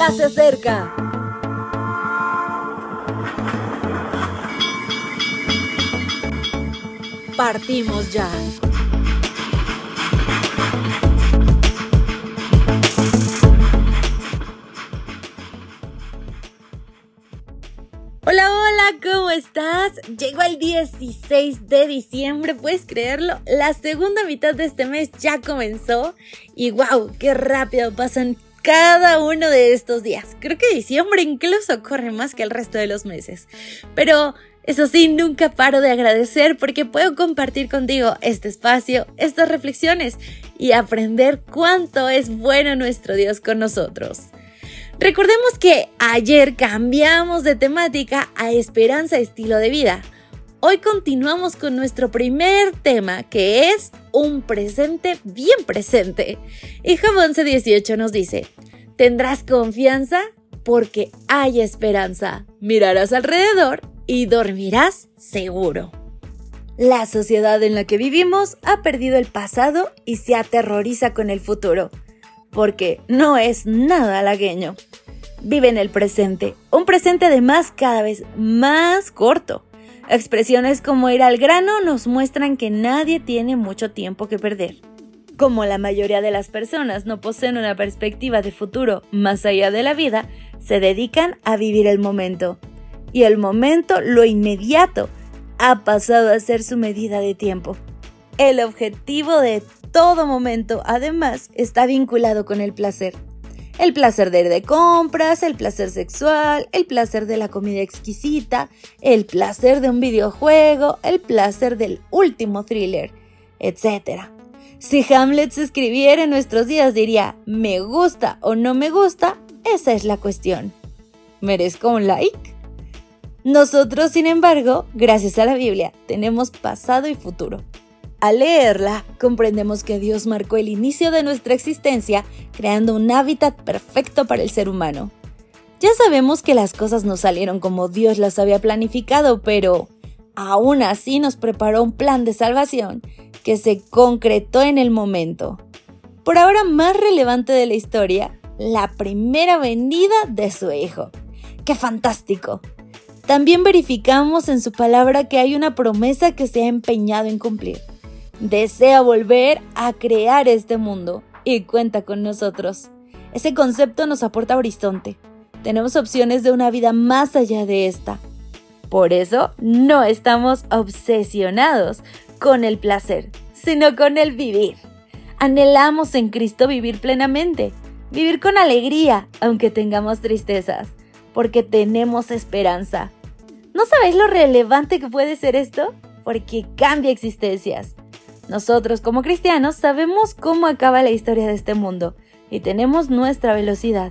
ya se acerca. Partimos ya. Hola, hola, ¿cómo estás? Llegó el 16 de diciembre, ¿puedes creerlo? La segunda mitad de este mes ya comenzó y wow, qué rápido pasan cada uno de estos días. Creo que diciembre incluso corre más que el resto de los meses. Pero eso sí, nunca paro de agradecer porque puedo compartir contigo este espacio, estas reflexiones y aprender cuánto es bueno nuestro Dios con nosotros. Recordemos que ayer cambiamos de temática a esperanza estilo de vida. Hoy continuamos con nuestro primer tema que es un presente bien presente. Y Job 11:18 nos dice, tendrás confianza porque hay esperanza. Mirarás alrededor y dormirás seguro. La sociedad en la que vivimos ha perdido el pasado y se aterroriza con el futuro, porque no es nada halagueño. Vive en el presente, un presente además cada vez más corto Expresiones como ir al grano nos muestran que nadie tiene mucho tiempo que perder. Como la mayoría de las personas no poseen una perspectiva de futuro más allá de la vida, se dedican a vivir el momento. Y el momento, lo inmediato, ha pasado a ser su medida de tiempo. El objetivo de todo momento, además, está vinculado con el placer. El placer de ir de compras, el placer sexual, el placer de la comida exquisita, el placer de un videojuego, el placer del último thriller, etc. Si Hamlet se escribiera en nuestros días diría, me gusta o no me gusta, esa es la cuestión. ¿Merezco un like? Nosotros, sin embargo, gracias a la Biblia, tenemos pasado y futuro. Al leerla, comprendemos que Dios marcó el inicio de nuestra existencia creando un hábitat perfecto para el ser humano. Ya sabemos que las cosas no salieron como Dios las había planificado, pero aún así nos preparó un plan de salvación que se concretó en el momento. Por ahora más relevante de la historia, la primera venida de su hijo. ¡Qué fantástico! También verificamos en su palabra que hay una promesa que se ha empeñado en cumplir desea volver a crear este mundo y cuenta con nosotros. Ese concepto nos aporta horizonte. Tenemos opciones de una vida más allá de esta. Por eso no estamos obsesionados con el placer, sino con el vivir. Anhelamos en Cristo vivir plenamente, vivir con alegría, aunque tengamos tristezas, porque tenemos esperanza. ¿No sabéis lo relevante que puede ser esto? Porque cambia existencias. Nosotros como cristianos sabemos cómo acaba la historia de este mundo y tenemos nuestra velocidad.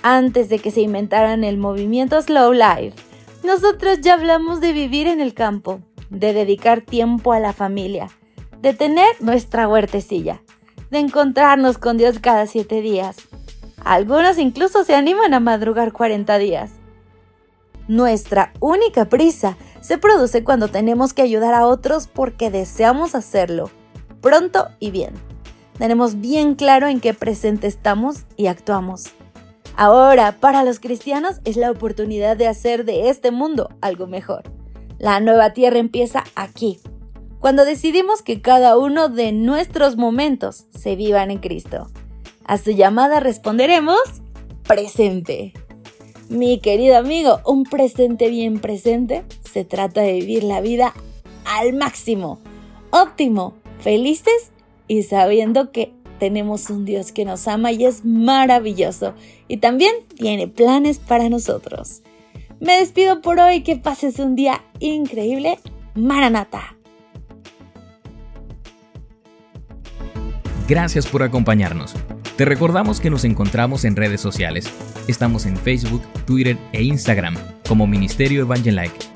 Antes de que se inventaran el movimiento Slow Life, nosotros ya hablamos de vivir en el campo, de dedicar tiempo a la familia, de tener nuestra huertecilla, de encontrarnos con Dios cada siete días. Algunos incluso se animan a madrugar 40 días. Nuestra única prisa se produce cuando tenemos que ayudar a otros porque deseamos hacerlo, pronto y bien. Tenemos bien claro en qué presente estamos y actuamos. Ahora, para los cristianos es la oportunidad de hacer de este mundo algo mejor. La nueva tierra empieza aquí, cuando decidimos que cada uno de nuestros momentos se vivan en Cristo. A su llamada responderemos presente. Mi querido amigo, un presente bien presente se trata de vivir la vida al máximo, óptimo, felices y sabiendo que tenemos un Dios que nos ama y es maravilloso y también tiene planes para nosotros. Me despido por hoy, que pases un día increíble. Maranata. Gracias por acompañarnos. Te recordamos que nos encontramos en redes sociales. Estamos en Facebook, Twitter e Instagram como Ministerio Evangelike.